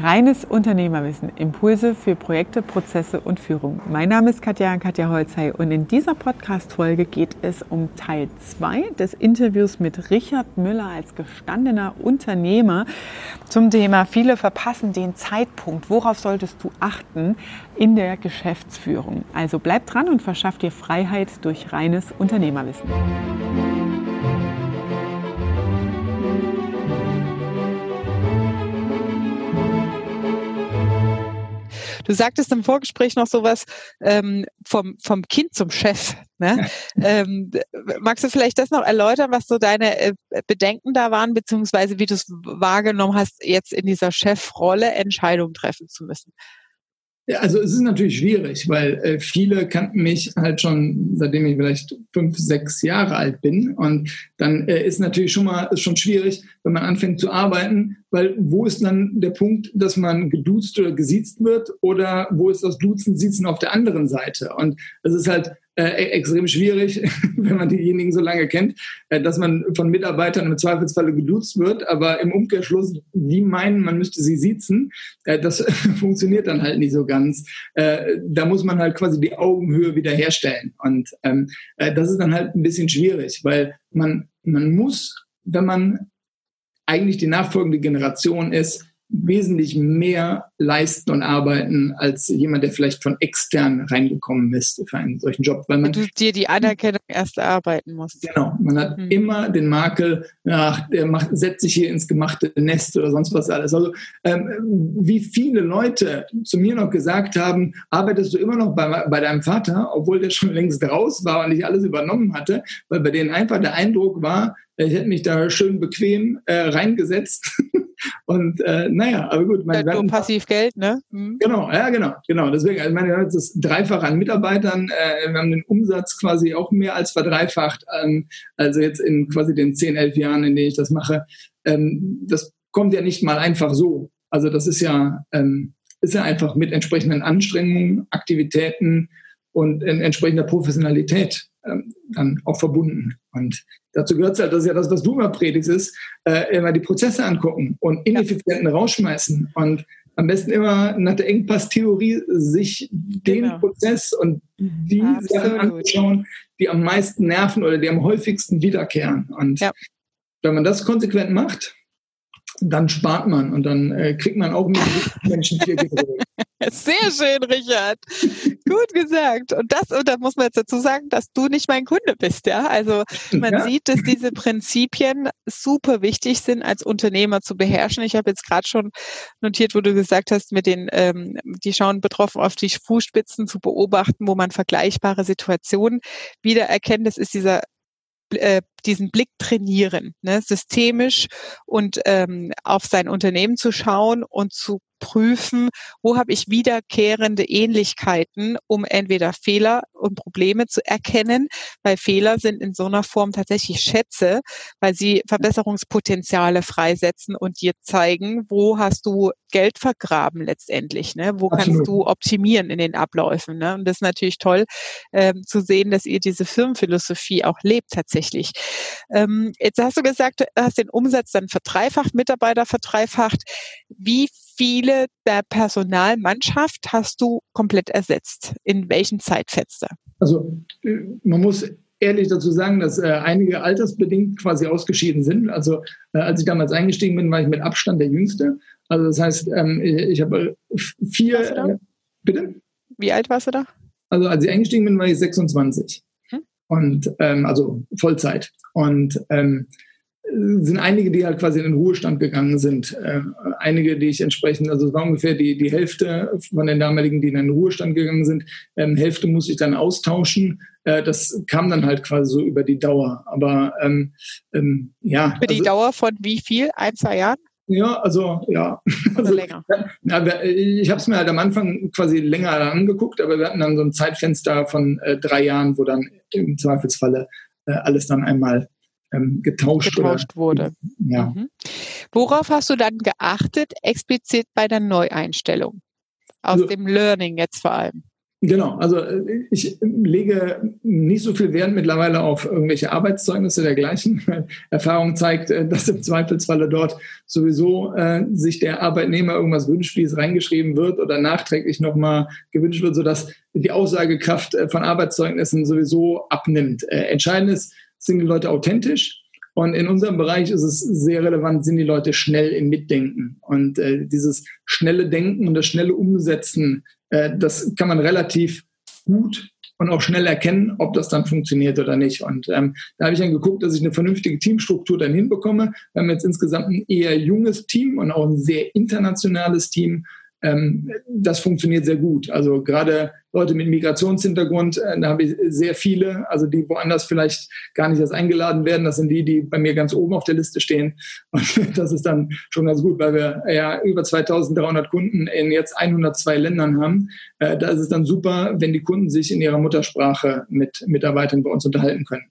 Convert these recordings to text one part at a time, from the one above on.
Reines Unternehmerwissen, Impulse für Projekte, Prozesse und Führung. Mein Name ist Katja, Katja Holzei und in dieser Podcast-Folge geht es um Teil 2 des Interviews mit Richard Müller als gestandener Unternehmer zum Thema Viele verpassen den Zeitpunkt. Worauf solltest du achten in der Geschäftsführung? Also bleib dran und verschaff dir Freiheit durch reines Unternehmerwissen. Du sagtest im Vorgespräch noch sowas ähm, vom, vom Kind zum Chef. Ne? ähm, magst du vielleicht das noch erläutern, was so deine äh, Bedenken da waren, beziehungsweise wie du es wahrgenommen hast, jetzt in dieser Chefrolle Entscheidungen treffen zu müssen? Also es ist natürlich schwierig, weil äh, viele kannten mich halt schon, seitdem ich vielleicht fünf, sechs Jahre alt bin. Und dann äh, ist natürlich schon mal ist schon schwierig, wenn man anfängt zu arbeiten, weil wo ist dann der Punkt, dass man geduzt oder gesiezt wird oder wo ist das Duzen, Siezen auf der anderen Seite? Und es ist halt äh, e-, extrem schwierig, wenn man diejenigen so lange kennt, äh, dass man von Mitarbeitern im Zweifelsfalle geduzt wird, aber im Umkehrschluss, die meinen, man müsste sie siezen, äh, das funktioniert dann halt nicht so ganz. Äh, da muss man halt quasi die Augenhöhe wiederherstellen. Und ähm, äh, das ist dann halt ein bisschen schwierig, weil man, man muss, wenn man eigentlich die nachfolgende Generation ist, wesentlich mehr leisten und arbeiten als jemand, der vielleicht von extern reingekommen ist für einen solchen Job. Weil man du dir die Anerkennung erst erarbeiten musst. Genau, man hat mhm. immer den Makel, ach, der macht, setzt sich hier ins gemachte Nest oder sonst was alles. Also ähm, wie viele Leute zu mir noch gesagt haben, arbeitest du immer noch bei, bei deinem Vater, obwohl der schon längst raus war und nicht alles übernommen hatte, weil bei denen einfach der Eindruck war, ich hätte mich da schön bequem äh, reingesetzt Und äh, naja, aber gut. Meine, ja, nur passiv Geld, ne? Mhm. Genau, ja, genau, genau. Deswegen, also meine, wir haben das Dreifach an Mitarbeitern. Äh, wir haben den Umsatz quasi auch mehr als verdreifacht. Ähm, also jetzt in quasi den zehn, elf Jahren, in denen ich das mache. Ähm, das kommt ja nicht mal einfach so. Also das ist ja, ähm, ist ja einfach mit entsprechenden Anstrengungen, Aktivitäten und in entsprechender Professionalität ähm, dann auch verbunden. Und dazu gehört es halt, das ist ja das, was du immer predigst, ist, äh, immer die Prozesse angucken und Ineffizienten ja. rausschmeißen und am besten immer nach der Engpass-Theorie sich den genau. Prozess und die Absolut. Sachen anschauen, die am meisten nerven oder die am häufigsten wiederkehren. Und ja. wenn man das konsequent macht, dann spart man und dann äh, kriegt man auch mit Menschen viel Geld. Sehr schön, Richard. Gut gesagt. Und das, und da muss man jetzt dazu sagen, dass du nicht mein Kunde bist, ja. Also man ja. sieht, dass diese Prinzipien super wichtig sind, als Unternehmer zu beherrschen. Ich habe jetzt gerade schon notiert, wo du gesagt hast, mit den, ähm, die schauen betroffen auf die Fußspitzen zu beobachten, wo man vergleichbare Situationen wiedererkennt. Das ist dieser äh, diesen Blick trainieren, ne, systemisch und ähm, auf sein Unternehmen zu schauen und zu prüfen, wo habe ich wiederkehrende Ähnlichkeiten, um entweder Fehler und Probleme zu erkennen, weil Fehler sind in so einer Form tatsächlich Schätze, weil sie Verbesserungspotenziale freisetzen und dir zeigen, wo hast du Geld vergraben letztendlich, ne? wo Absolut. kannst du optimieren in den Abläufen. Ne? Und das ist natürlich toll ähm, zu sehen, dass ihr diese Firmenphilosophie auch lebt tatsächlich. Ähm, jetzt hast du gesagt, du hast den Umsatz dann verdreifacht, Mitarbeiter verdreifacht. Wie viele der Personalmannschaft hast du komplett ersetzt? In welchem Zeitfenster? Also äh, man muss ehrlich dazu sagen, dass äh, einige altersbedingt quasi ausgeschieden sind. Also äh, als ich damals eingestiegen bin, war ich mit Abstand der Jüngste. Also das heißt, ähm, ich, ich habe vier. Äh, bitte? Wie alt warst du da? Also als ich eingestiegen bin, war ich 26. Und ähm, also Vollzeit. Und ähm, sind einige, die halt quasi in den Ruhestand gegangen sind. Äh, einige, die ich entsprechend, also es war ungefähr die, die Hälfte von den damaligen, die in den Ruhestand gegangen sind. Ähm, Hälfte muss ich dann austauschen. Äh, das kam dann halt quasi so über die Dauer. Aber ähm, ähm, ja. Für die also, Dauer von wie viel? Ein, zwei Jahren? Ja, also ja. Oder also, länger. Ja, ich habe es mir halt am Anfang quasi länger angeguckt, aber wir hatten dann so ein Zeitfenster von äh, drei Jahren, wo dann im Zweifelsfalle äh, alles dann einmal ähm, getauscht, getauscht wurde. Ja. Mhm. Worauf hast du dann geachtet, explizit bei der Neueinstellung? Aus also, dem Learning jetzt vor allem. Genau, also äh, ich lege nicht so viel Wert mittlerweile auf irgendwelche Arbeitszeugnisse dergleichen. Erfahrung zeigt, äh, dass im Zweifelsfalle dort sowieso äh, sich der Arbeitnehmer irgendwas wünscht, wie es reingeschrieben wird oder nachträglich nochmal gewünscht wird, sodass die Aussagekraft äh, von Arbeitszeugnissen sowieso abnimmt. Äh, entscheidend ist, sind die Leute authentisch? Und in unserem Bereich ist es sehr relevant, sind die Leute schnell im Mitdenken. Und äh, dieses schnelle Denken und das schnelle Umsetzen das kann man relativ gut und auch schnell erkennen, ob das dann funktioniert oder nicht. Und ähm, da habe ich dann geguckt, dass ich eine vernünftige Teamstruktur dann hinbekomme. Wir haben jetzt insgesamt ein eher junges Team und auch ein sehr internationales Team das funktioniert sehr gut. Also gerade Leute mit Migrationshintergrund, äh, da habe ich sehr viele, also die woanders vielleicht gar nicht erst eingeladen werden. Das sind die, die bei mir ganz oben auf der Liste stehen. Und das ist dann schon ganz gut, weil wir ja über 2300 Kunden in jetzt 102 Ländern haben. Äh, da ist es dann super, wenn die Kunden sich in ihrer Muttersprache mit Mitarbeitern bei uns unterhalten können.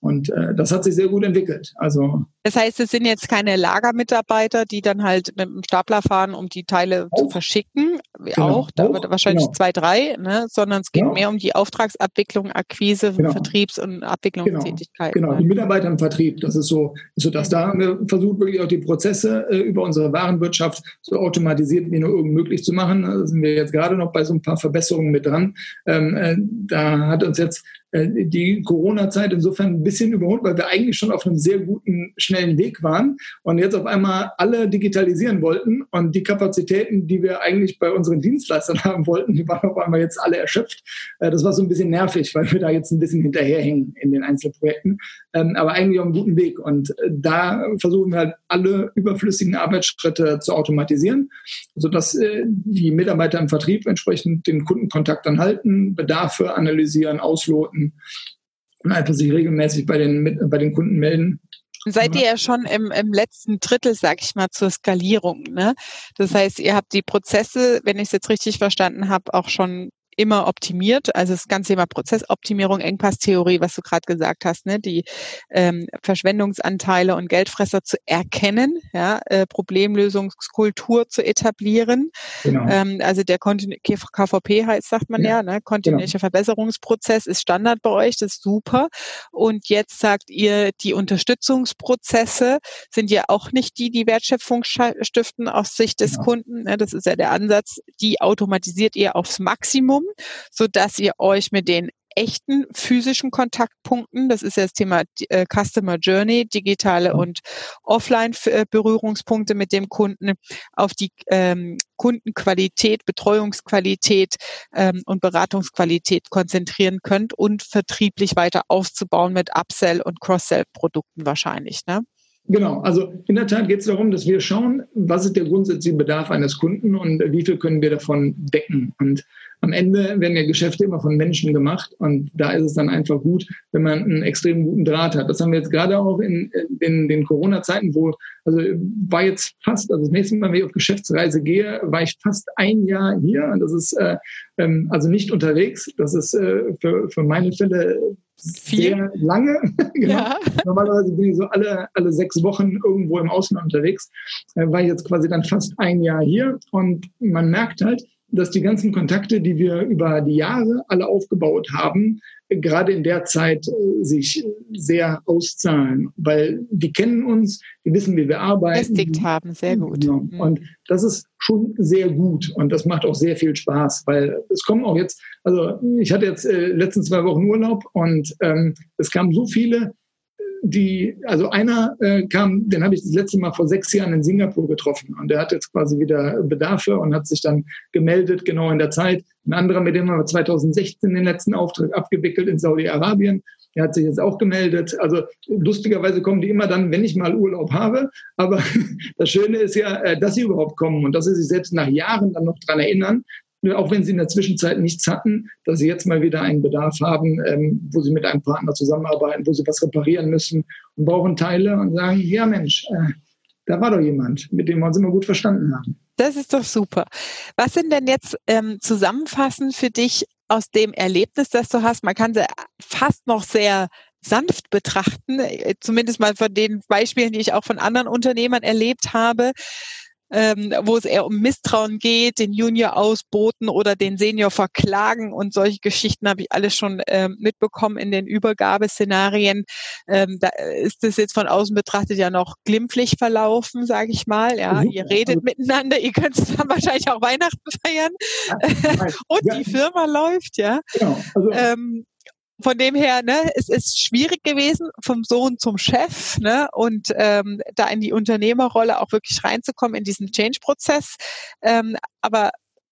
Und äh, das hat sich sehr gut entwickelt. Also das heißt, es sind jetzt keine Lagermitarbeiter, die dann halt mit dem Stapler fahren, um die Teile auch. zu verschicken. Genau. Auch, da wird wahrscheinlich genau. zwei, drei, ne? sondern es geht genau. mehr um die Auftragsabwicklung, Akquise, genau. Vertriebs- und Abwicklungstätigkeiten. Genau, genau. die Mitarbeiter im Vertrieb, das ist so, so dass da haben wir versucht, wirklich auch die Prozesse äh, über unsere Warenwirtschaft so automatisiert wie nur irgend möglich zu machen. Da sind wir jetzt gerade noch bei so ein paar Verbesserungen mit dran. Ähm, äh, da hat uns jetzt äh, die Corona-Zeit insofern ein bisschen überholt, weil wir eigentlich schon auf einem sehr guten, schnellen Weg waren und jetzt auf einmal alle digitalisieren wollten und die Kapazitäten, die wir eigentlich bei unseren Dienstleistern haben wollten, die waren auf einmal jetzt alle erschöpft. Äh, das war so ein bisschen nervig, weil wir da jetzt ein bisschen hinterherhängen in den Einzelprojekten, ähm, aber eigentlich auf einem guten Weg und äh, da versuchen wir halt alle überflüssigen Arbeitsschritte zu automatisieren, sodass die Mitarbeiter im Vertrieb entsprechend den Kundenkontakt dann halten, Bedarfe analysieren, ausloten und einfach sich regelmäßig bei den, bei den Kunden melden. Seid ihr ja schon im, im letzten Drittel, sag ich mal, zur Skalierung. Ne? Das heißt, ihr habt die Prozesse, wenn ich es jetzt richtig verstanden habe, auch schon immer optimiert. Also das ganze Thema Prozessoptimierung, Engpasstheorie, was du gerade gesagt hast, ne, die ähm, Verschwendungsanteile und Geldfresser zu erkennen, ja, äh, Problemlösungskultur zu etablieren. Genau. Ähm, also der Kontinu KVP heißt, sagt man ja, ja ne, kontinuierlicher genau. Verbesserungsprozess ist Standard bei euch, das ist super. Und jetzt sagt ihr, die Unterstützungsprozesse sind ja auch nicht die, die Wertschöpfung stiften aus Sicht des genau. Kunden. Ne, das ist ja der Ansatz. Die automatisiert ihr aufs Maximum Minimum, so dass ihr euch mit den echten physischen Kontaktpunkten, das ist ja das Thema äh, Customer Journey, digitale mhm. und Offline-Berührungspunkte mit dem Kunden, auf die ähm, Kundenqualität, Betreuungsqualität ähm, und Beratungsqualität konzentrieren könnt und vertrieblich weiter aufzubauen mit Upsell- und Cross-Sell-Produkten wahrscheinlich. Ne? Genau, also in der Tat geht es darum, dass wir schauen, was ist der grundsätzliche Bedarf eines Kunden und wie viel können wir davon decken. Und am Ende werden ja Geschäfte immer von Menschen gemacht und da ist es dann einfach gut, wenn man einen extrem guten Draht hat. Das haben wir jetzt gerade auch in, in den Corona-Zeiten, wo, also war jetzt fast, also das nächste Mal, wenn ich auf Geschäftsreise gehe, war ich fast ein Jahr hier und das ist äh, ähm, also nicht unterwegs. Das ist äh, für, für meine Fälle sehr Viel? lange. genau. ja. Normalerweise bin ich so alle, alle sechs Wochen irgendwo im Ausland unterwegs. Äh, war ich jetzt quasi dann fast ein Jahr hier und man merkt halt, dass die ganzen Kontakte, die wir über die Jahre alle aufgebaut haben, gerade in der Zeit äh, sich sehr auszahlen, weil die kennen uns, die wissen, wie wir arbeiten. Festigt haben, sehr gut. Genau. Mhm. Und das ist schon sehr gut und das macht auch sehr viel Spaß, weil es kommen auch jetzt, also ich hatte jetzt äh, letzten zwei Wochen Urlaub und ähm, es kamen so viele die, also einer äh, kam, den habe ich das letzte Mal vor sechs Jahren in Singapur getroffen und der hat jetzt quasi wieder Bedarfe und hat sich dann gemeldet, genau in der Zeit. Ein anderer, mit dem haben wir 2016 den letzten Auftrag abgewickelt in Saudi-Arabien. Der hat sich jetzt auch gemeldet. Also lustigerweise kommen die immer dann, wenn ich mal Urlaub habe. Aber das Schöne ist ja, äh, dass sie überhaupt kommen und dass sie sich selbst nach Jahren dann noch dran erinnern, auch wenn sie in der Zwischenzeit nichts hatten, dass sie jetzt mal wieder einen Bedarf haben, ähm, wo sie mit einem Partner zusammenarbeiten, wo sie was reparieren müssen und brauchen Teile und sagen, ja Mensch, äh, da war doch jemand, mit dem wir uns immer gut verstanden haben. Das ist doch super. Was sind denn jetzt ähm, zusammenfassend für dich aus dem Erlebnis, das du hast? Man kann sie fast noch sehr sanft betrachten, äh, zumindest mal von den Beispielen, die ich auch von anderen Unternehmern erlebt habe. Ähm, wo es eher um Misstrauen geht, den Junior ausboten oder den Senior verklagen und solche Geschichten habe ich alles schon ähm, mitbekommen in den Übergabeszenarien. Ähm, da ist es jetzt von außen betrachtet ja noch glimpflich verlaufen, sage ich mal. Ja, mhm. ihr redet also, miteinander, ihr könnt dann wahrscheinlich auch Weihnachten feiern ja, und ja. die Firma läuft, ja. Genau. Also, ähm, von dem her, ne, es ist schwierig gewesen, vom Sohn zum Chef, ne, und ähm, da in die Unternehmerrolle auch wirklich reinzukommen in diesen Change-Prozess. Ähm, aber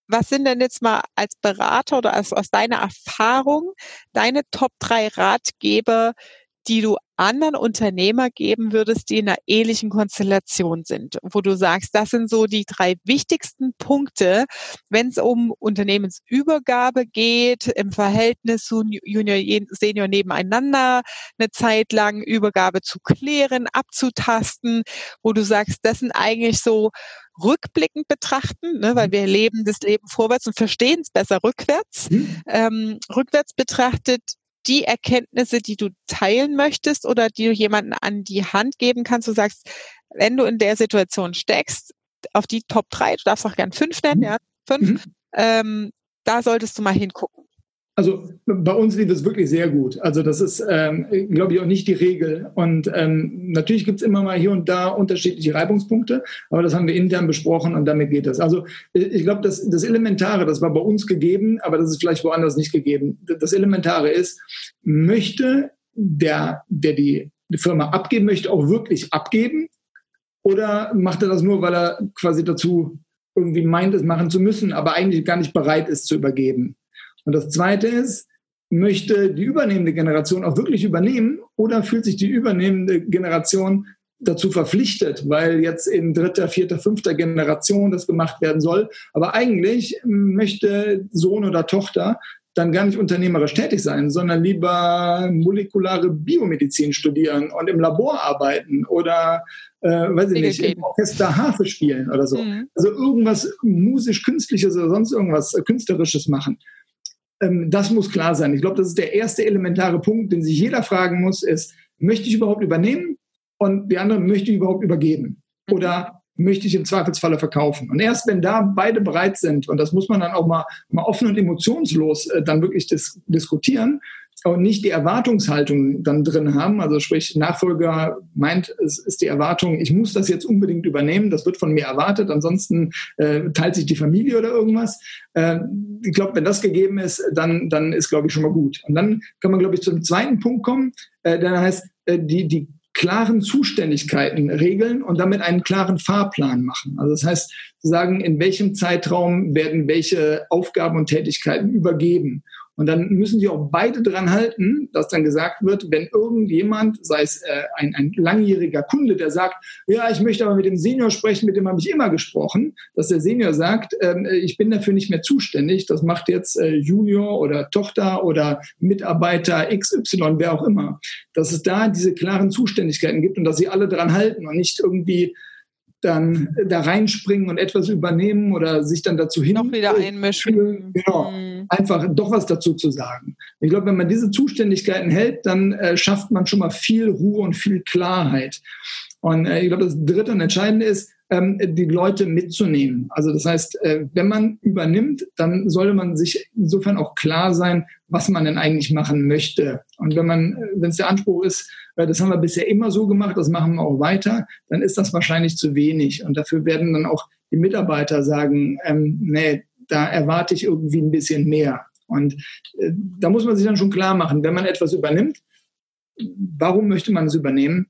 was sind denn jetzt mal als Berater oder als, aus deiner Erfahrung deine Top drei Ratgeber, die du anderen Unternehmer geben würdest, die in einer ähnlichen Konstellation sind, wo du sagst, das sind so die drei wichtigsten Punkte, wenn es um Unternehmensübergabe geht, im Verhältnis zu Junior, Senior nebeneinander, eine Zeit lang Übergabe zu klären, abzutasten, wo du sagst, das sind eigentlich so rückblickend betrachten, ne, weil mhm. wir leben das Leben vorwärts und verstehen es besser rückwärts. Mhm. Ähm, rückwärts betrachtet, die Erkenntnisse, die du teilen möchtest oder die du jemanden an die Hand geben kannst, du sagst, wenn du in der Situation steckst, auf die Top 3, du darfst auch gern fünf nennen, mhm. ja, fünf, mhm. ähm, da solltest du mal hingucken. Also bei uns lief es wirklich sehr gut. Also das ist, ähm, glaube ich, auch nicht die Regel. Und ähm, natürlich gibt es immer mal hier und da unterschiedliche Reibungspunkte, aber das haben wir intern besprochen und damit geht es. Also ich glaube, das, das Elementare, das war bei uns gegeben, aber das ist vielleicht woanders nicht gegeben. Das Elementare ist, möchte der, der die Firma abgeben möchte, auch wirklich abgeben? Oder macht er das nur, weil er quasi dazu irgendwie meint, es machen zu müssen, aber eigentlich gar nicht bereit ist zu übergeben? Und das Zweite ist, möchte die übernehmende Generation auch wirklich übernehmen oder fühlt sich die übernehmende Generation dazu verpflichtet, weil jetzt in dritter, vierter, fünfter Generation das gemacht werden soll. Aber eigentlich möchte Sohn oder Tochter dann gar nicht unternehmerisch tätig sein, sondern lieber molekulare Biomedizin studieren und im Labor arbeiten oder, äh, weiß ich nicht, im Orchester Harfe spielen oder so. Mhm. Also irgendwas musisch-künstliches oder sonst irgendwas Künstlerisches machen. Ähm, das muss klar sein. Ich glaube, das ist der erste elementare Punkt, den sich jeder fragen muss, ist, möchte ich überhaupt übernehmen? Und die andere, möchte ich überhaupt übergeben? Oder möchte ich im Zweifelsfalle verkaufen? Und erst wenn da beide bereit sind, und das muss man dann auch mal, mal offen und emotionslos äh, dann wirklich dis diskutieren, und nicht die Erwartungshaltung dann drin haben. Also sprich, Nachfolger meint, es ist die Erwartung, ich muss das jetzt unbedingt übernehmen, das wird von mir erwartet, ansonsten äh, teilt sich die Familie oder irgendwas. Äh, ich glaube, wenn das gegeben ist, dann, dann ist, glaube ich, schon mal gut. Und dann kann man, glaube ich, zum zweiten Punkt kommen, äh, der heißt, äh, die, die klaren Zuständigkeiten regeln und damit einen klaren Fahrplan machen. Also das heißt, sagen, in welchem Zeitraum werden welche Aufgaben und Tätigkeiten übergeben. Und dann müssen sie auch beide dran halten, dass dann gesagt wird, wenn irgendjemand, sei es äh, ein, ein langjähriger Kunde, der sagt, ja, ich möchte aber mit dem Senior sprechen, mit dem habe ich immer gesprochen, dass der Senior sagt, ähm, ich bin dafür nicht mehr zuständig, das macht jetzt äh, Junior oder Tochter oder Mitarbeiter XY, wer auch immer. Dass es da diese klaren Zuständigkeiten gibt und dass sie alle dran halten und nicht irgendwie dann da reinspringen und etwas übernehmen oder sich dann dazu hin. Noch wieder einmischen. Genau. Mhm. Einfach doch was dazu zu sagen. Ich glaube, wenn man diese Zuständigkeiten hält, dann äh, schafft man schon mal viel Ruhe und viel Klarheit. Und äh, ich glaube, das dritte und entscheidende ist, ähm, die Leute mitzunehmen. Also das heißt, äh, wenn man übernimmt, dann sollte man sich insofern auch klar sein, was man denn eigentlich machen möchte. Und wenn man, äh, wenn es der Anspruch ist, äh, das haben wir bisher immer so gemacht, das machen wir auch weiter, dann ist das wahrscheinlich zu wenig. Und dafür werden dann auch die Mitarbeiter sagen, ähm, nee, da erwarte ich irgendwie ein bisschen mehr. Und äh, da muss man sich dann schon klar machen, wenn man etwas übernimmt, warum möchte man es übernehmen?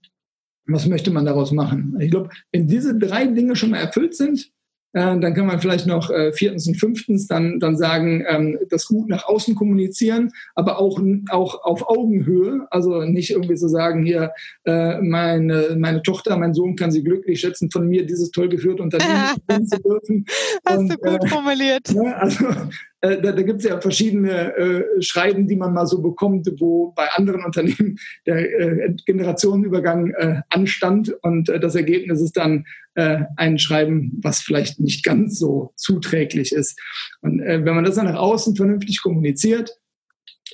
Was möchte man daraus machen? Ich glaube, wenn diese drei Dinge schon mal erfüllt sind, äh, dann kann man vielleicht noch äh, viertens und fünftens dann, dann sagen, ähm, das gut nach außen kommunizieren, aber auch, auch auf Augenhöhe. Also nicht irgendwie so sagen, hier, äh, meine, meine Tochter, mein Sohn kann sie glücklich schätzen, von mir dieses toll geführte Unternehmen zu dürfen. Hast und, du gut äh, formuliert. Ja, also äh, da, da gibt es ja verschiedene äh, Schreiben, die man mal so bekommt, wo bei anderen Unternehmen der äh, Generationenübergang äh, anstand und äh, das Ergebnis ist dann äh, ein Schreiben, was vielleicht nicht ganz so zuträglich ist. Und äh, wenn man das dann nach außen vernünftig kommuniziert,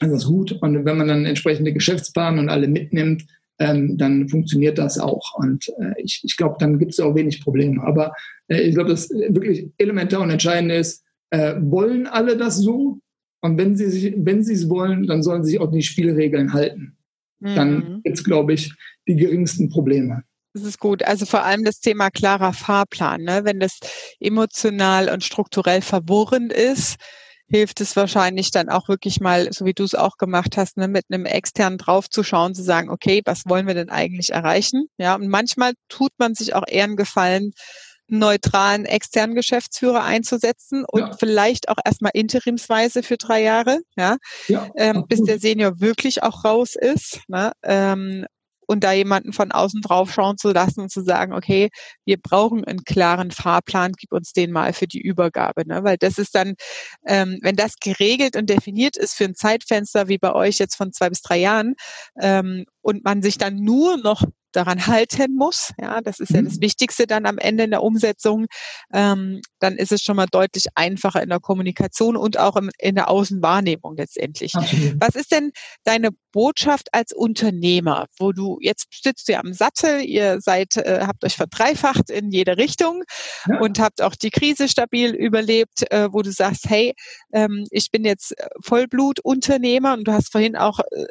ist das gut. Und wenn man dann entsprechende Geschäftspartner und alle mitnimmt, ähm, dann funktioniert das auch. Und äh, ich, ich glaube, dann gibt es auch wenig Probleme. Aber äh, ich glaube, das wirklich elementar und entscheidend ist, äh, wollen alle das so? Und wenn sie sich, wenn sie es wollen, dann sollen sie sich auch die Spielregeln halten. Mhm. Dann gibt es, glaube ich, die geringsten Probleme. Das ist gut. Also vor allem das Thema klarer Fahrplan. Ne? Wenn das emotional und strukturell verwirrend ist, hilft es wahrscheinlich dann auch wirklich mal, so wie du es auch gemacht hast, ne, mit einem externen draufzuschauen, zu sagen, okay, was wollen wir denn eigentlich erreichen? Ja, und manchmal tut man sich auch eher einen Gefallen, neutralen externen Geschäftsführer einzusetzen und ja. vielleicht auch erstmal interimsweise für drei Jahre, ja, ja ähm, bis der Senior wirklich auch raus ist. Ne? Ähm, und da jemanden von außen drauf schauen zu lassen und zu sagen, okay, wir brauchen einen klaren Fahrplan, gib uns den mal für die Übergabe. Ne? Weil das ist dann, ähm, wenn das geregelt und definiert ist für ein Zeitfenster wie bei euch jetzt von zwei bis drei Jahren ähm, und man sich dann nur noch daran halten muss. Ja, das ist ja das mhm. Wichtigste dann am Ende in der Umsetzung. Ähm, dann ist es schon mal deutlich einfacher in der Kommunikation und auch im, in der Außenwahrnehmung letztendlich. Okay. Was ist denn deine Botschaft als Unternehmer, wo du jetzt sitzt ihr am Sattel, ihr seid, äh, habt euch verdreifacht in jede Richtung ja. und habt auch die Krise stabil überlebt, äh, wo du sagst, hey, ähm, ich bin jetzt Vollblutunternehmer und du hast vorhin auch äh,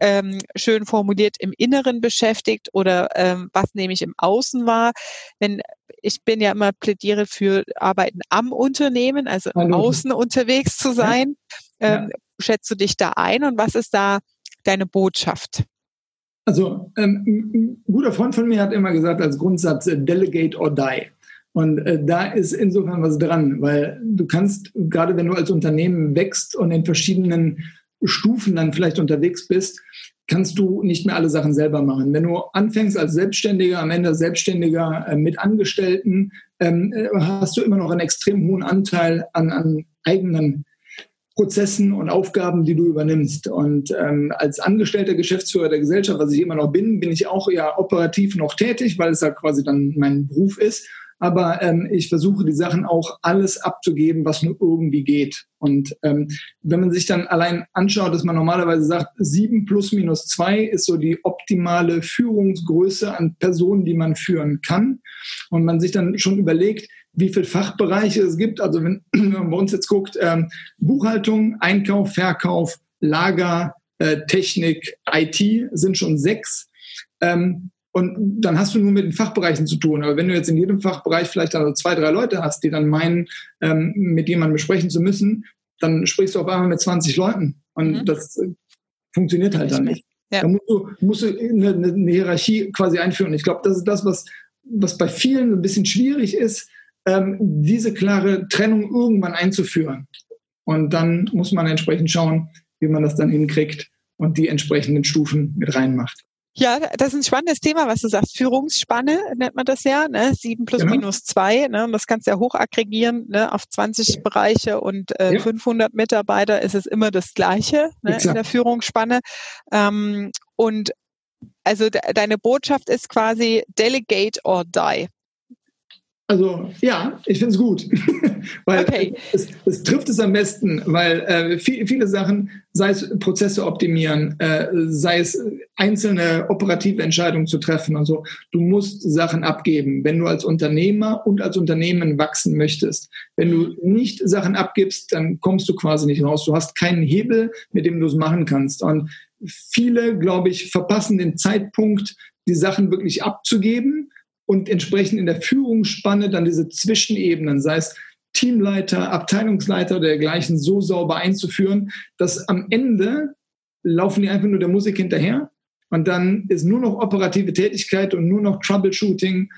ähm, schön formuliert im Inneren beschäftigt oder ähm, was nehme ich im Außen wahr. Wenn ich bin ja immer plädiere für Arbeiten am Unternehmen, also im Außen unterwegs zu sein. Ja. Ähm, schätzt du dich da ein und was ist da deine Botschaft? Also ähm, ein guter Freund von mir hat immer gesagt als Grundsatz äh, Delegate or Die. Und äh, da ist insofern was dran, weil du kannst, gerade wenn du als Unternehmen wächst und in verschiedenen Stufen dann vielleicht unterwegs bist, kannst du nicht mehr alle Sachen selber machen. Wenn du anfängst als Selbstständiger, am Ende Selbstständiger äh, mit Angestellten, ähm, äh, hast du immer noch einen extrem hohen Anteil an, an eigenen Prozessen und Aufgaben, die du übernimmst. Und ähm, als angestellter Geschäftsführer der Gesellschaft, was ich immer noch bin, bin ich auch ja operativ noch tätig, weil es ja quasi dann mein Beruf ist aber ähm, ich versuche die Sachen auch alles abzugeben, was nur irgendwie geht. Und ähm, wenn man sich dann allein anschaut, dass man normalerweise sagt, sieben plus minus zwei ist so die optimale Führungsgröße an Personen, die man führen kann. Und man sich dann schon überlegt, wie viele Fachbereiche es gibt. Also wenn, man bei uns jetzt guckt, ähm, Buchhaltung, Einkauf, Verkauf, Lager, äh, Technik, IT sind schon sechs. Ähm, und dann hast du nur mit den Fachbereichen zu tun. Aber wenn du jetzt in jedem Fachbereich vielleicht also zwei, drei Leute hast, die dann meinen, ähm, mit jemandem besprechen zu müssen, dann sprichst du auf einmal mit 20 Leuten. Und mhm. das äh, funktioniert halt dann nicht. Ja. Da musst du, musst du eine, eine Hierarchie quasi einführen. Ich glaube, das ist das, was, was bei vielen ein bisschen schwierig ist, ähm, diese klare Trennung irgendwann einzuführen. Und dann muss man entsprechend schauen, wie man das dann hinkriegt und die entsprechenden Stufen mit reinmacht. Ja, das ist ein spannendes Thema, was du sagst. Führungsspanne nennt man das ja, ne? Sieben plus genau. minus zwei. Ne? Und das kannst du ja hoch aggregieren ne? auf 20 Bereiche und äh, ja. 500 Mitarbeiter ist es immer das Gleiche ne? in der Führungsspanne. Ähm, und also de deine Botschaft ist quasi Delegate or Die. Also ja, ich finde es gut, weil okay. es, es, trifft es am besten, weil äh, viel, viele Sachen, sei es Prozesse optimieren, äh, sei es einzelne operative Entscheidungen zu treffen und so, du musst Sachen abgeben, wenn du als Unternehmer und als Unternehmen wachsen möchtest. Wenn du mhm. nicht Sachen abgibst, dann kommst du quasi nicht raus. Du hast keinen Hebel, mit dem du es machen kannst. Und viele, glaube ich, verpassen den Zeitpunkt, die Sachen wirklich abzugeben und entsprechend in der Führungsspanne dann diese Zwischenebenen, sei es Teamleiter, Abteilungsleiter oder dergleichen, so sauber einzuführen, dass am Ende laufen die einfach nur der Musik hinterher und dann ist nur noch operative Tätigkeit und nur noch Troubleshooting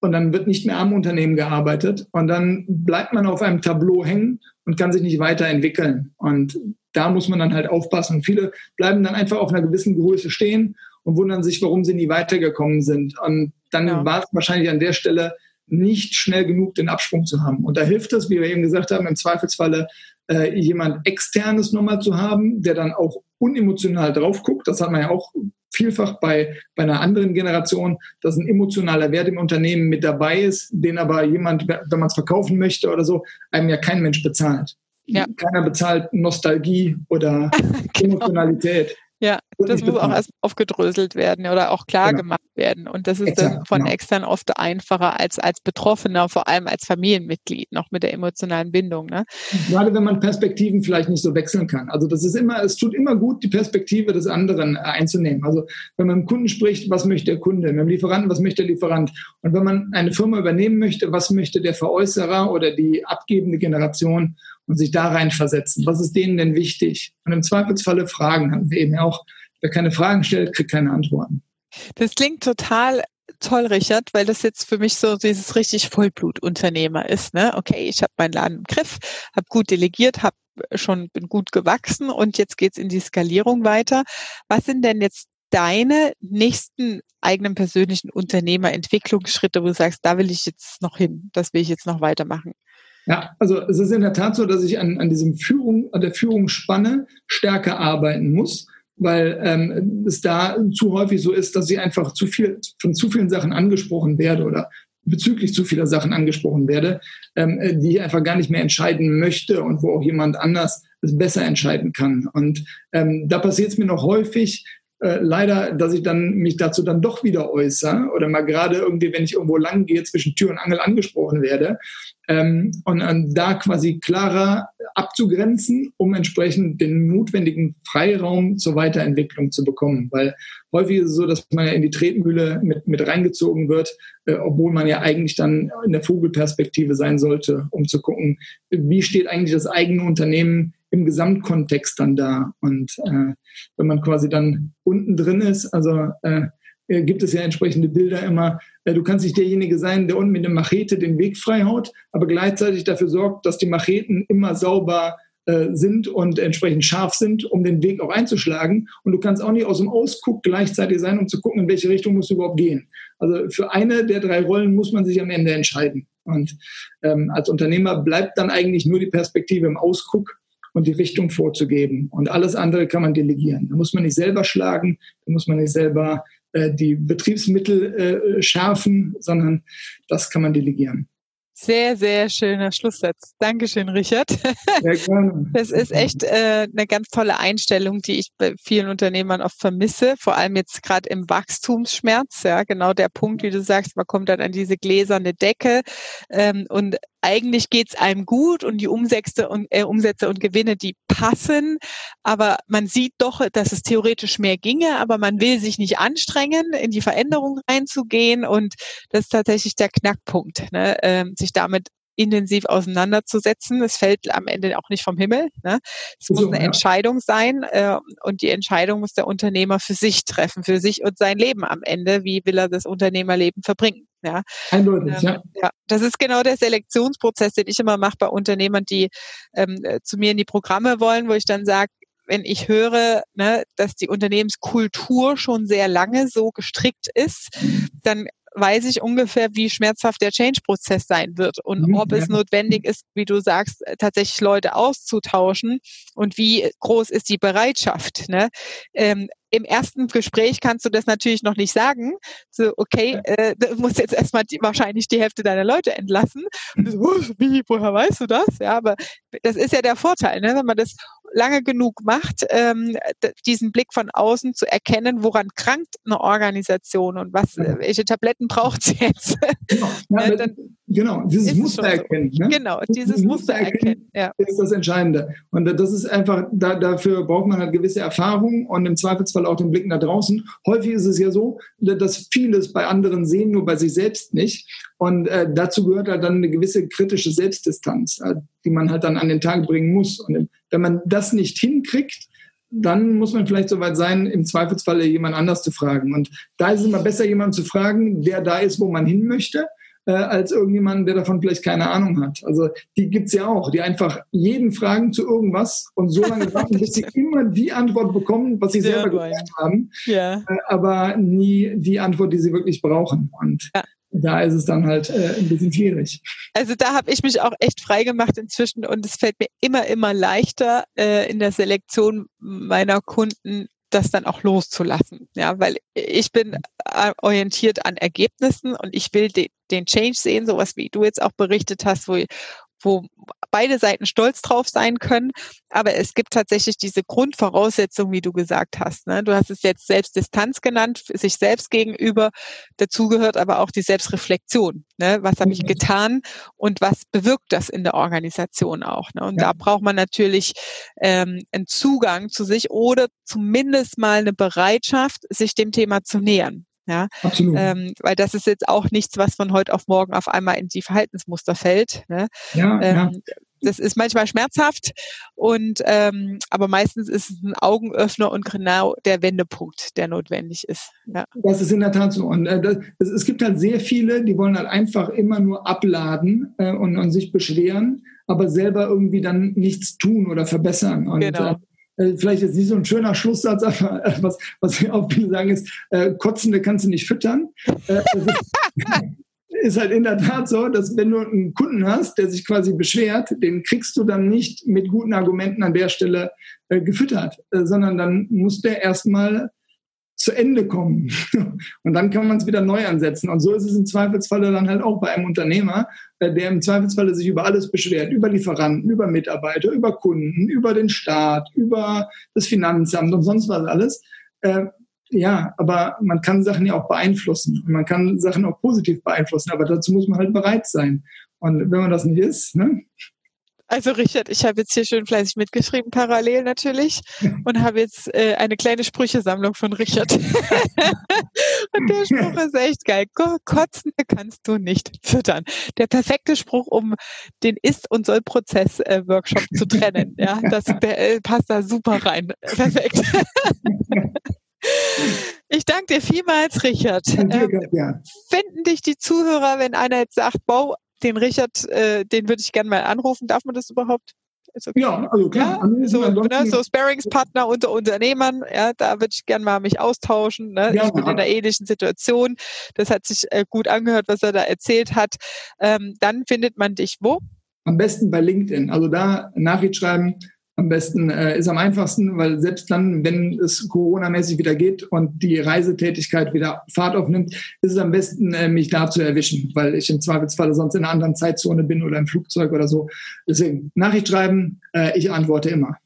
und dann wird nicht mehr am Unternehmen gearbeitet und dann bleibt man auf einem Tableau hängen und kann sich nicht weiterentwickeln. Und da muss man dann halt aufpassen. Viele bleiben dann einfach auf einer gewissen Größe stehen und wundern sich, warum sie nie weitergekommen sind. Und dann ja. war es wahrscheinlich an der Stelle nicht schnell genug, den Absprung zu haben. Und da hilft es, wie wir eben gesagt haben, im Zweifelsfalle äh, jemand externes nochmal zu haben, der dann auch unemotional drauf guckt. Das hat man ja auch vielfach bei, bei einer anderen Generation, dass ein emotionaler Wert im Unternehmen mit dabei ist, den aber jemand, wenn man es verkaufen möchte oder so, einem ja kein Mensch bezahlt. Ja. Keiner bezahlt Nostalgie oder genau. Emotionalität. Ja, das muss auch erst aufgedröselt werden oder auch klar genau. gemacht werden. Und das ist Exakt, dann von genau. extern oft einfacher als als Betroffener, vor allem als Familienmitglied, noch mit der emotionalen Bindung. Ne? Gerade wenn man Perspektiven vielleicht nicht so wechseln kann. Also das ist immer, es tut immer gut, die Perspektive des anderen äh, einzunehmen. Also wenn man mit dem Kunden spricht, was möchte der Kunde? Mit dem Lieferanten, was möchte der Lieferant? Und wenn man eine Firma übernehmen möchte, was möchte der Veräußerer oder die abgebende Generation? Und sich da reinversetzen. Was ist denen denn wichtig? Und im Zweifelsfalle Fragen haben wir eben auch Wer keine Fragen stellt, kriegt keine Antworten. Das klingt total toll, Richard, weil das jetzt für mich so dieses richtig Vollblutunternehmer ist. Ne? Okay, ich habe meinen Laden im Griff, habe gut delegiert, habe schon bin gut gewachsen und jetzt geht's in die Skalierung weiter. Was sind denn jetzt deine nächsten eigenen persönlichen Unternehmerentwicklungsschritte, wo du sagst, da will ich jetzt noch hin, das will ich jetzt noch weitermachen? Ja, also es ist in der Tat so, dass ich an, an diesem Führung, an der Führungsspanne stärker arbeiten muss weil ähm, es da zu häufig so ist, dass ich einfach zu viel von zu vielen Sachen angesprochen werde oder bezüglich zu vieler Sachen angesprochen werde, ähm, die ich einfach gar nicht mehr entscheiden möchte und wo auch jemand anders es besser entscheiden kann. Und ähm, da passiert es mir noch häufig, äh, leider, dass ich dann mich dazu dann doch wieder äußere oder mal gerade irgendwie, wenn ich irgendwo lang gehe, zwischen Tür und Angel angesprochen werde ähm, und äh, da quasi klarer abzugrenzen, um entsprechend den notwendigen Freiraum zur Weiterentwicklung zu bekommen. Weil häufig ist es so, dass man ja in die Tretmühle mit, mit reingezogen wird, äh, obwohl man ja eigentlich dann in der Vogelperspektive sein sollte, um zu gucken, wie steht eigentlich das eigene Unternehmen im Gesamtkontext dann da. Und äh, wenn man quasi dann unten drin ist, also äh, äh, gibt es ja entsprechende Bilder immer. Äh, du kannst nicht derjenige sein, der unten mit einer Machete den Weg frei haut, aber gleichzeitig dafür sorgt, dass die Macheten immer sauber äh, sind und entsprechend scharf sind, um den Weg auch einzuschlagen. Und du kannst auch nicht aus dem Ausguck gleichzeitig sein, um zu gucken, in welche Richtung musst du überhaupt gehen. Also für eine der drei Rollen muss man sich am Ende entscheiden. Und ähm, als Unternehmer bleibt dann eigentlich nur die Perspektive im Ausguck und die Richtung vorzugeben. Und alles andere kann man delegieren. Da muss man nicht selber schlagen, da muss man nicht selber äh, die Betriebsmittel äh, schärfen, sondern das kann man delegieren. Sehr, sehr schöner Schlusssatz. Dankeschön, Richard. Sehr gerne. Das ist echt äh, eine ganz tolle Einstellung, die ich bei vielen Unternehmern oft vermisse, vor allem jetzt gerade im Wachstumsschmerz. Ja, genau der Punkt, wie du sagst, man kommt dann an diese gläserne Decke ähm, und eigentlich geht's einem gut und die Umsätze und, äh, Umsätze und Gewinne, die passen, aber man sieht doch, dass es theoretisch mehr ginge, aber man will sich nicht anstrengen, in die Veränderung reinzugehen und das ist tatsächlich der Knackpunkt, ne? ähm, sich damit intensiv auseinanderzusetzen. Es fällt am Ende auch nicht vom Himmel. Ne? Es muss eine ja. Entscheidung sein äh, und die Entscheidung muss der Unternehmer für sich treffen, für sich und sein Leben am Ende. Wie will er das Unternehmerleben verbringen? Ja. Eindeutig, ähm, ja. ja. Das ist genau der Selektionsprozess, den ich immer mache bei Unternehmern, die ähm, äh, zu mir in die Programme wollen, wo ich dann sage, wenn ich höre, ne, dass die Unternehmenskultur schon sehr lange so gestrickt ist, dann weiß ich ungefähr, wie schmerzhaft der Change-Prozess sein wird und mhm, ob es notwendig ist, wie du sagst, tatsächlich Leute auszutauschen und wie groß ist die Bereitschaft. Ne? Ähm, im ersten Gespräch kannst du das natürlich noch nicht sagen. So, okay, äh, du musst jetzt erstmal die, wahrscheinlich die Hälfte deiner Leute entlassen. So, wie, woher weißt du das? Ja, aber das ist ja der Vorteil, ne? wenn man das lange genug macht, ähm, diesen Blick von außen zu erkennen, woran krankt eine Organisation und was, ja. welche Tabletten braucht sie jetzt. Genau, ja, dann, genau dieses Muster erkennen. Ne? Genau, dieses, dieses Muster erkennen, ja. ist das Entscheidende. Und das ist einfach, da, dafür braucht man halt gewisse Erfahrung und im Zweifelsfall auch den Blick nach draußen. Häufig ist es ja so, dass vieles bei anderen sehen, nur bei sich selbst nicht. Und äh, dazu gehört halt dann eine gewisse kritische Selbstdistanz, äh, die man halt dann an den Tag bringen muss. Und wenn man das nicht hinkriegt, dann muss man vielleicht soweit sein, im Zweifelsfalle jemand anders zu fragen. Und da ist es immer besser, jemanden zu fragen, der da ist, wo man hin möchte, äh, als irgendjemanden, der davon vielleicht keine Ahnung hat. Also die gibt's ja auch, die einfach jeden fragen zu irgendwas und so lange warten, bis sie immer die Antwort bekommen, was sie Sehr selber gelernt haben, ja. äh, aber nie die Antwort, die sie wirklich brauchen. Und ja da ist es dann halt äh, ein bisschen schwierig. Also da habe ich mich auch echt frei gemacht inzwischen und es fällt mir immer, immer leichter äh, in der Selektion meiner Kunden das dann auch loszulassen. Ja, weil ich bin äh, orientiert an Ergebnissen und ich will den, den Change sehen, sowas wie du jetzt auch berichtet hast, wo, wo beide Seiten stolz drauf sein können. Aber es gibt tatsächlich diese Grundvoraussetzung, wie du gesagt hast. Ne? Du hast es jetzt Selbstdistanz genannt, sich selbst gegenüber. Dazu gehört aber auch die Selbstreflexion. Ne? Was habe ich mhm. getan und was bewirkt das in der Organisation auch? Ne? Und ja. da braucht man natürlich ähm, einen Zugang zu sich oder zumindest mal eine Bereitschaft, sich dem Thema zu nähern. Ja, Absolut. Ähm, weil das ist jetzt auch nichts, was von heute auf morgen auf einmal in die Verhaltensmuster fällt. Ne? Ja, ähm, ja. Das ist manchmal schmerzhaft und ähm, aber meistens ist es ein Augenöffner und genau der Wendepunkt, der notwendig ist. Ja. Das ist in der Tat so. Und äh, das, es gibt halt sehr viele, die wollen halt einfach immer nur abladen äh, und, und sich beschweren, aber selber irgendwie dann nichts tun oder verbessern. Und, genau. Äh, äh, vielleicht ist nicht so ein schöner Schlusssatz, aber äh, was, was wir auch viele sagen ist, äh, Kotzende kannst du nicht füttern. Äh, ist halt in der Tat so, dass wenn du einen Kunden hast, der sich quasi beschwert, den kriegst du dann nicht mit guten Argumenten an der Stelle äh, gefüttert, äh, sondern dann muss der erstmal zu Ende kommen. Und dann kann man es wieder neu ansetzen. Und so ist es im Zweifelsfalle dann halt auch bei einem Unternehmer, der im Zweifelsfalle sich über alles beschwert, über Lieferanten, über Mitarbeiter, über Kunden, über den Staat, über das Finanzamt und sonst was alles. Äh, ja, aber man kann Sachen ja auch beeinflussen. Und man kann Sachen auch positiv beeinflussen, aber dazu muss man halt bereit sein. Und wenn man das nicht ist, ne, also Richard, ich habe jetzt hier schön fleißig mitgeschrieben, parallel natürlich, und habe jetzt äh, eine kleine Sprüchesammlung von Richard. und der Spruch ist echt geil. Kotzen kannst du nicht füttern. Der perfekte Spruch, um den Ist- und Soll-Prozess-Workshop äh, zu trennen. Ja, das der, äh, passt da super rein. Perfekt. Ich danke dir vielmals, Richard. Ähm, finden dich die Zuhörer, wenn einer jetzt sagt, wow, den Richard, äh, den würde ich gerne mal anrufen. Darf man das überhaupt? Okay. Ja, also klar. Ja, so, ne, so Sparingspartner unter Unternehmern, ja, da würde ich gerne mal mich austauschen. Ne? Ja, ich bin in einer ähnlichen Situation. Das hat sich äh, gut angehört, was er da erzählt hat. Ähm, dann findet man dich wo? Am besten bei LinkedIn. Also da Nachricht schreiben, am besten äh, ist am einfachsten, weil selbst dann, wenn es Corona-mäßig wieder geht und die Reisetätigkeit wieder Fahrt aufnimmt, ist es am besten, äh, mich da zu erwischen, weil ich im Zweifelsfalle sonst in einer anderen Zeitzone bin oder im Flugzeug oder so. Deswegen Nachricht schreiben, äh, ich antworte immer.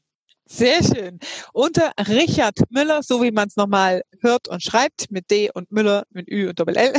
Sehr schön. Unter Richard Müller, so wie man es nochmal hört und schreibt, mit D und Müller mit Ü und Doppel L.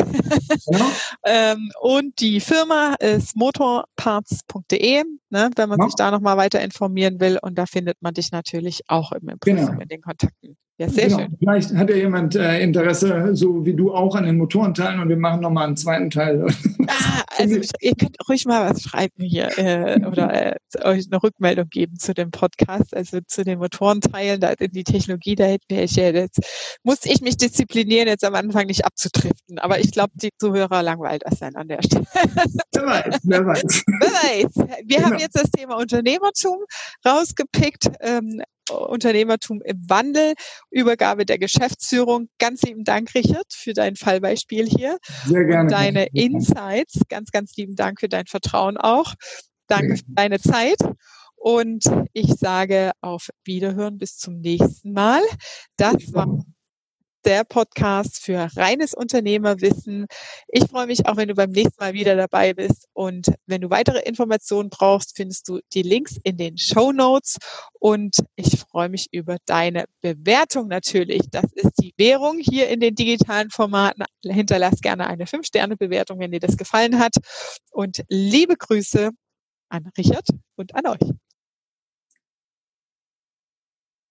Ja. ähm, und die Firma ist motorparts.de, ne, wenn man ja. sich da nochmal weiter informieren will. Und da findet man dich natürlich auch im Impressum genau. in den Kontakten. Ja, sehr genau. schön. Vielleicht hat ja jemand äh, Interesse, so wie du auch, an den Motorenteilen und wir machen nochmal einen zweiten Teil. Ah, also ihr könnt ruhig mal was schreiben hier äh, oder äh, euch eine Rückmeldung geben zu dem Podcast, also zu den Motorenteilen, da die Technologie, da hätten wir ja jetzt, muss ich mich disziplinieren, jetzt am Anfang nicht abzutriften. Aber ich glaube, die Zuhörer langweilt das dann an der Stelle. Wer weiß, wer weiß. Wer weiß. Wir genau. haben jetzt das Thema Unternehmertum rausgepickt. Ähm, Unternehmertum im Wandel, Übergabe der Geschäftsführung. Ganz lieben Dank, Richard, für dein Fallbeispiel hier. Sehr gerne. Und deine Insights. Ganz, ganz lieben Dank für dein Vertrauen auch. Danke für deine Zeit. Und ich sage auf Wiederhören bis zum nächsten Mal. Das war der Podcast für reines Unternehmerwissen. Ich freue mich auch, wenn du beim nächsten Mal wieder dabei bist. Und wenn du weitere Informationen brauchst, findest du die Links in den Show Notes. Und ich freue mich über deine Bewertung natürlich. Das ist die Währung hier in den digitalen Formaten. Hinterlass gerne eine 5-Sterne-Bewertung, wenn dir das gefallen hat. Und liebe Grüße an Richard und an euch.